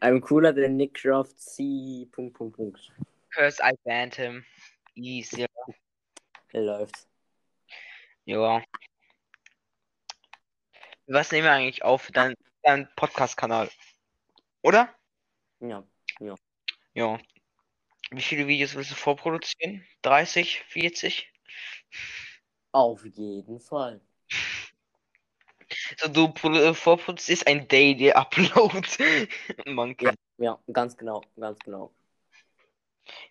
I'm cooler than Nick Croft C. Punkt, Punkt, Punkt. Curse, I banned him. Easy. Läuft. Ja. Was nehmen wir eigentlich auf? Dein, dein Podcast-Kanal. Oder? Ja. Ja. Wie viele Videos willst du vorproduzieren? 30, 40? Auf jeden Fall. Du äh, vorproduzierst ein Daily Upload. Man kann. Ja, ganz genau, ganz genau.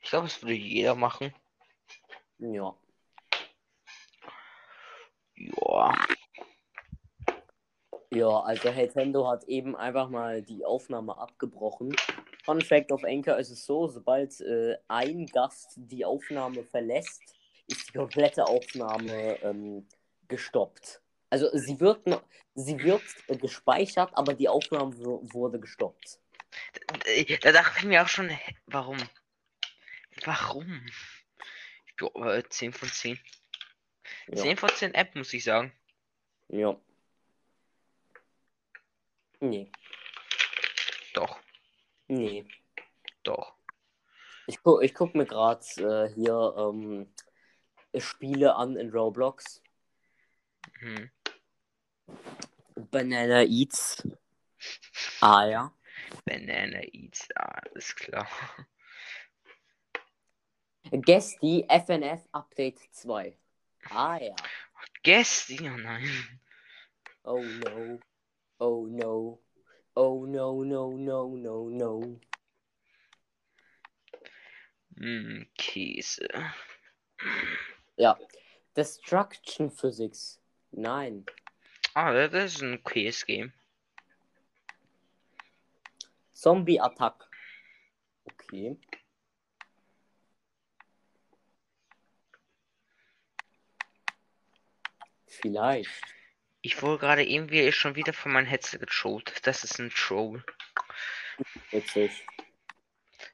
Ich glaube, das würde jeder machen. Ja. Ja. Ja, also Nintendo hat eben einfach mal die Aufnahme abgebrochen. Fun Fact auf Anchor ist es so, sobald äh, ein Gast die Aufnahme verlässt, ist die komplette Aufnahme ähm, gestoppt. Also sie wird sie wird äh, gespeichert, aber die Aufnahme wu- wurde gestoppt. Äh, Da dachte ich mir auch schon, warum? Warum? Äh, 10 von 10. Ja. 10 von 10 App, muss ich sagen. Ja. Nee, Doch, nee. doch. Ich, gu ich guck mir gerade äh, hier ähm, Spiele an in Roblox. Hm. Banana Eats. Ah ja. Banana Eats, ah, ist klar. Gesti FNF Update 2. Ah ja. Gäste, oh nein. Oh no. Oh no. Oh no, no, no, no, no. Hm, Käse. Ja. Destruction Physics. Nein. Ah, das ist ein okayes Game. Zombie Attack. Okay. Vielleicht. Ich wurde gerade irgendwie schon wieder von meinem Headset getrollt. Das ist ein Troll. Witzig.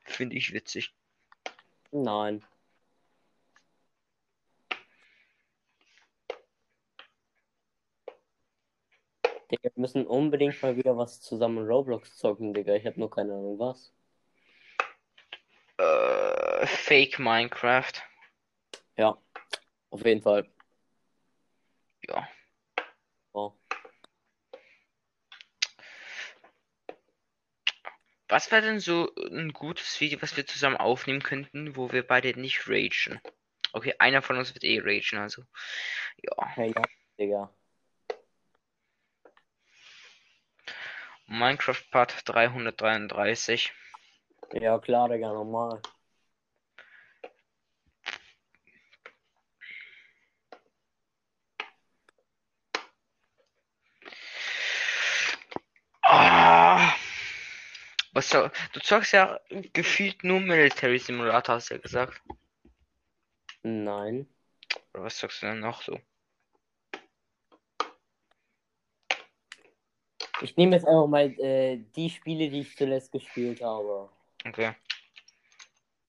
Finde ich witzig. Nein. Digga, wir müssen unbedingt mal wieder was zusammen Roblox zocken, Digga. Ich habe nur keine Ahnung was. Äh, Fake Minecraft. Ja, auf jeden Fall. Ja. Oh. Was wäre denn so ein gutes Video, was wir zusammen aufnehmen könnten, wo wir beide nicht ragen? Okay, einer von uns wird eh ragen, also. Ja. Hey, ja, Digga. Minecraft Part 333. Ja, klar, Digga, normal. Ah. Was soll, du zockst ja gefühlt nur Military Simulator, hast du ja gesagt. Nein. Oder was zockst du denn noch so? Ich nehme jetzt einfach mal äh, die Spiele, die ich zuletzt gespielt habe. Okay.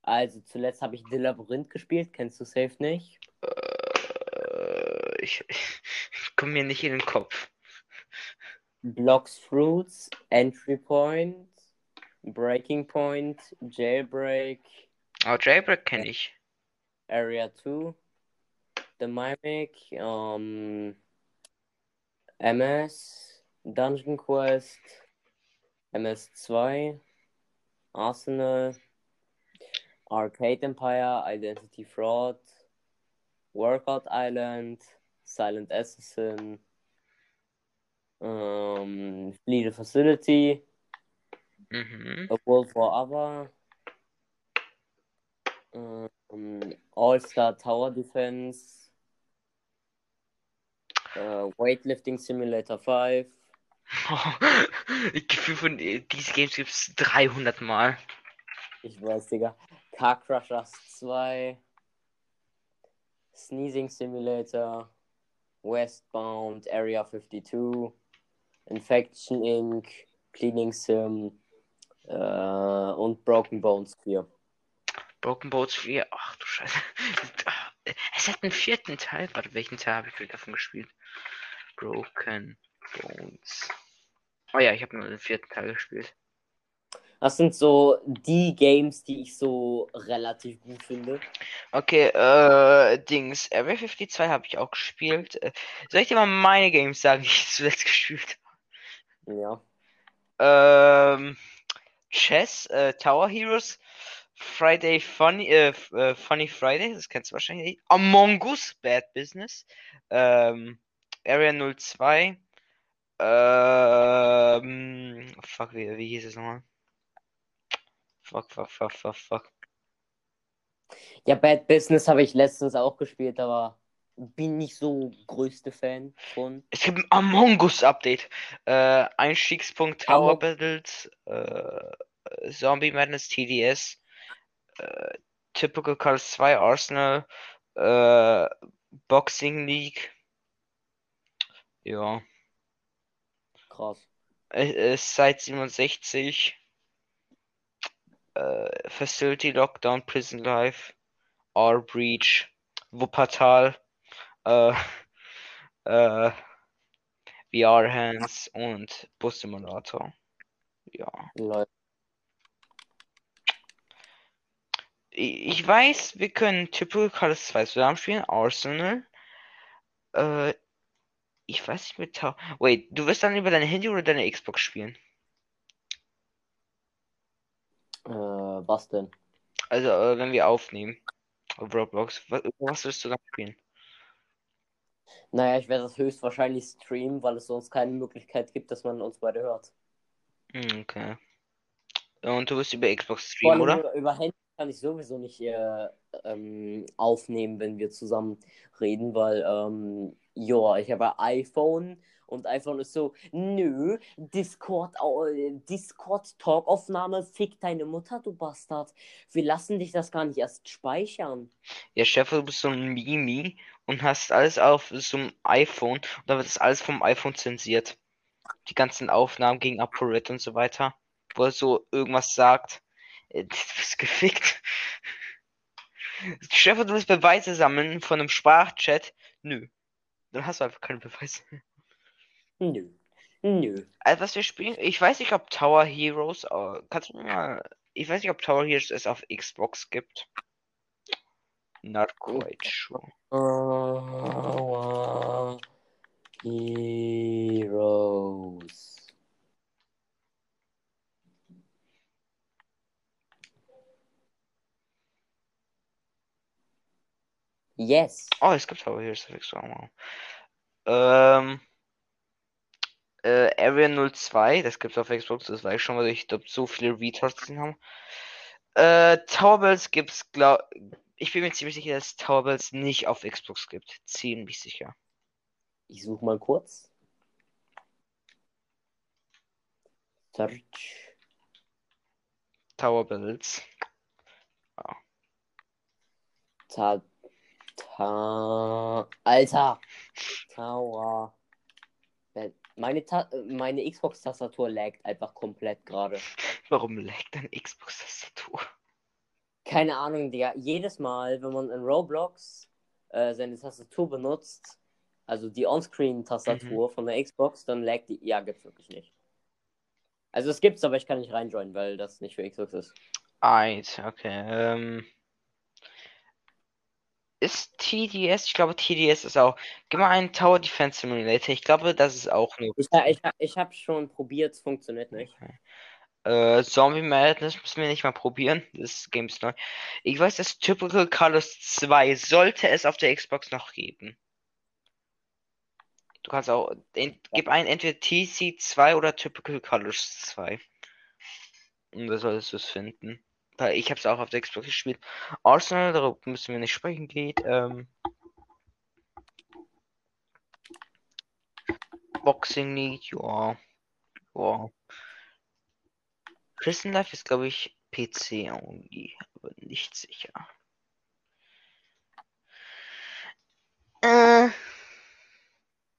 Also, zuletzt habe ich The Labyrinth gespielt. Kennst du safe nicht? Äh, ich, ich komme mir nicht in den Kopf. Blocks Fruits, Entry Point, Breaking Point, Jailbreak, Aber Jailbreak kenne ich. Area 2, The Mimic, ähm, MS, Dungeon Quest, MS2, Arsenal, Arcade Empire, Identity Fraud, Workout Island, Silent Assassin, um, Flee the Facility, Mhm. A World War Other, ähm, All-Star Tower Defense, äh, Weightlifting Simulator 5, Ich Gefühl von äh, diese Games gibt es 300 Mal. ich weiß, Digga, Car Crushers 2, Sneezing Simulator, Westbound, Area 52, Infection Inc., Cleaning Sim äh, und Broken Bones 4. Broken Boats 4. Ach du Scheiße. Es hat einen vierten Teil. Warte, welchen Teil habe ich davon gespielt? Broken Bones. Oh ja, ich habe nur den vierten Teil gespielt. Das sind so die Games, die ich so relativ gut finde. Okay, äh, Dings. Area 52 habe ich auch gespielt. Äh, Soll ich dir mal meine Games sagen, die ich zuletzt gespielt Ja. habe? Ähm, Chess, äh, Tower Heroes, Friday Funny, äh, äh, Funny Friday, das kennst du wahrscheinlich nicht. Among Us, Bad Business, ähm, Area 02, ähm, fuck, wie, wie hieß es nochmal? Fuck, fuck, fuck, fuck, fuck. Ja, Bad Business habe ich letztens auch gespielt, aber bin nicht so größte Fan von. Es gibt ein Among Us Update. Äh, Einstiegspunkt Tower Among- Battles, äh, Zombie Madness TDS, äh, Typical Colors 2 Arsenal, äh, Boxing League. Ja. Krass. Äh, Site 67. Äh, Facility Lockdown, Prison Life, R Breach, Wuppertal, äh, äh, VR Hands und Bus Simulator. Ja. Leute. Ich ich weiß, wir können Typical Colors 2 zusammen spielen, Arsenal. Äh, ich weiß nicht mit Tau. Wait, du wirst dann über dein Handy oder deine Xbox spielen? Äh, was denn? Also, äh, wenn wir aufnehmen. Auf Roblox. Was, was wirst du dann spielen? Naja, ich werde das höchstwahrscheinlich streamen, weil es sonst keine Möglichkeit gibt, dass man uns beide hört. Hm, Okay. Und du wirst über Xbox streamen, oder? über, über Handy kann ich sowieso nicht äh, ähm, aufnehmen, wenn wir zusammen reden, weil, ähm, ja, ich habe ein iPhone und iPhone ist so, nö, Discord, Discord Talkaufnahme, fick deine Mutter, du Bastard. Wir lassen dich das gar nicht erst speichern. Ja, Stefan, du bist so ein Mimi und hast alles auf so einem iPhone und dann wird das alles vom iPhone zensiert. Die ganzen Aufnahmen gegen ApoRed und so weiter. Wo er so irgendwas sagt. Äh, Du bist gefickt. Stefan, du willst Beweise sammeln von einem Sprachchat? Nö. Dann hast du einfach keine Beweise. Nö. Nö. Also was wir spielen, ich weiß nicht, ob Tower Heroes, äh, kannst du mir mal, ich weiß nicht, ob Tower Heroes es auf Xbox gibt. Not quite sure. Our heroes. Yes. Oh, es gibt Heroes auf Xbox. Wow. Ähm, äh, Area 02, das gibt's auf Xbox, das weiß ich schon, weil ich glaube, so viele Retards gesehen haben. Äh, Tower Bells gibt's, glaub, ich bin mir ziemlich sicher, dass Tower Bells nicht auf Xbox gibt. Ziemlich sicher. Ich suche mal kurz. Search. Tower Bells. Ta. Ta. Alter. Tower. Meine, Ta meine Xbox-Tastatur laggt einfach komplett gerade. Warum laggt deine Xbox-Tastatur? Keine Ahnung, Digga. Jedes Mal, wenn man in Roblox äh, seine Tastatur benutzt, also die Onscreen-Tastatur von der Xbox, dann laggt die. Ja, gibt's wirklich nicht. Also es gibt's, aber ich kann nicht reinjoinen, weil das nicht für Xbox ist. Eins, okay. Ähm, ist TDS? Ich glaube, TDS ist auch. Gib mal einen Tower Defense Simulator. Ich glaube, das ist auch nur. Ich, ich, ich habe schon probiert, es funktioniert nicht. Äh, Zombie Madness müssen wir nicht mal probieren. Das Game ist neu. Ich weiß, dass Typical Colors 2 sollte es auf der Xbox noch geben. Du kannst auch. En, gib ein entweder TC2 oder Typical Colors 2. Und da solltest du es finden. Weil ich habe es auch auf der Xbox gespielt. Arsenal, darüber müssen wir nicht sprechen, geht. Ähm, Boxing League, ja. Ja. Prison Life ist, glaube ich, PC only, aber nicht sicher. Äh,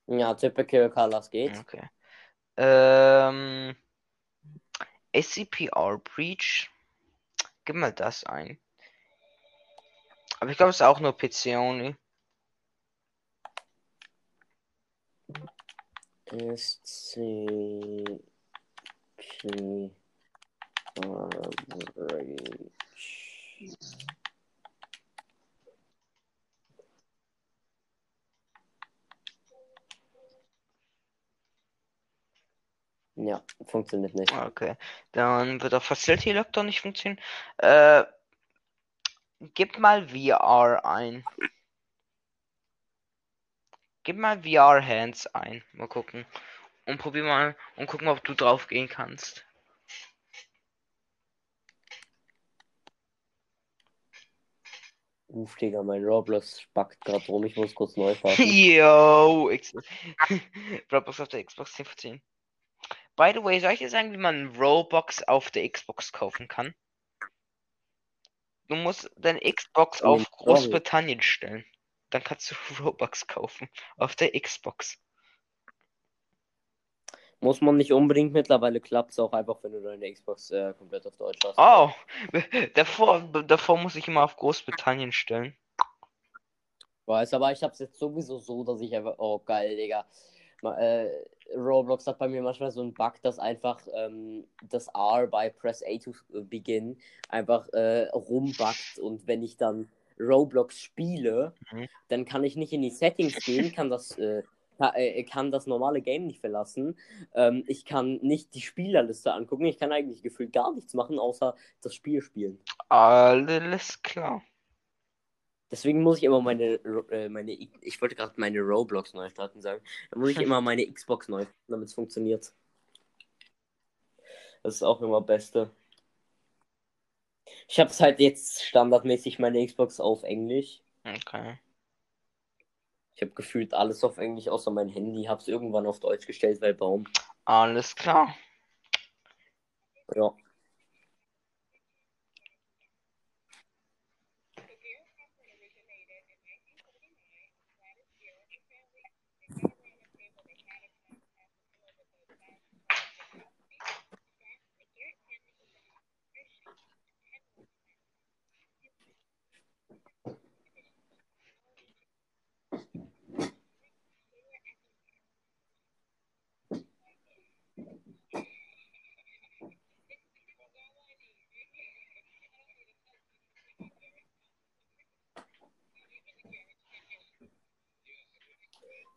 Ja, Typical Colors geht. okay. Ähm, SCPR Breach. Gib mal das ein. Aber ich glaube, es ist auch nur PC only. SCP. Average. Ja, funktioniert nicht. Okay. Dann wird auch Facility Lockdown nicht funktionieren. Äh, gib mal VR ein. Gib mal VR Hands ein. Mal gucken. Und probier mal und gucken, ob du drauf gehen kannst. Uff, Digga, mein Roblox spackt gerade rum. Ich muss kurz neu starten. Yo, Roblox auf der Xbox 10 von 10. By the way, soll ich dir sagen, wie man Roblox auf der Xbox kaufen kann? Du musst deine Xbox Oh, auf sorry. Großbritannien stellen. Dann kannst du Robux kaufen auf der Xbox. Muss man nicht unbedingt mittlerweile klappt es auch einfach, wenn du deine Xbox äh, komplett auf Deutsch hast. Oh, davor, davor muss ich immer auf Großbritannien stellen. Weiß, aber ich hab's jetzt sowieso so, dass ich einfach. Oh, geil, Digga. Äh, Roblox hat bei mir manchmal so einen Bug, dass einfach ähm, das R bei Press A to begin einfach äh, rumbuggt und wenn ich dann Roblox spiele, Mhm. dann kann ich nicht in die Settings gehen, kann das, äh, äh, kann das normale Game nicht verlassen. Ähm, ich kann nicht die Spielerliste angucken, ich kann eigentlich gefühlt gar nichts machen, außer das Spiel spielen. Alles klar. Deswegen muss ich immer meine, äh, meine ich wollte gerade meine Roblox neu starten sagen. Da muss ich immer meine Xbox neu, starten, damit es funktioniert. Das ist auch immer Beste. Ich habe es halt jetzt standardmäßig meine Xbox auf Englisch. Okay. Ich habe gefühlt alles auf Englisch, außer mein Handy. Habe es irgendwann auf Deutsch gestellt, weil Baum. Alles klar. Ja.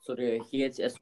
So, der hier jetzt erst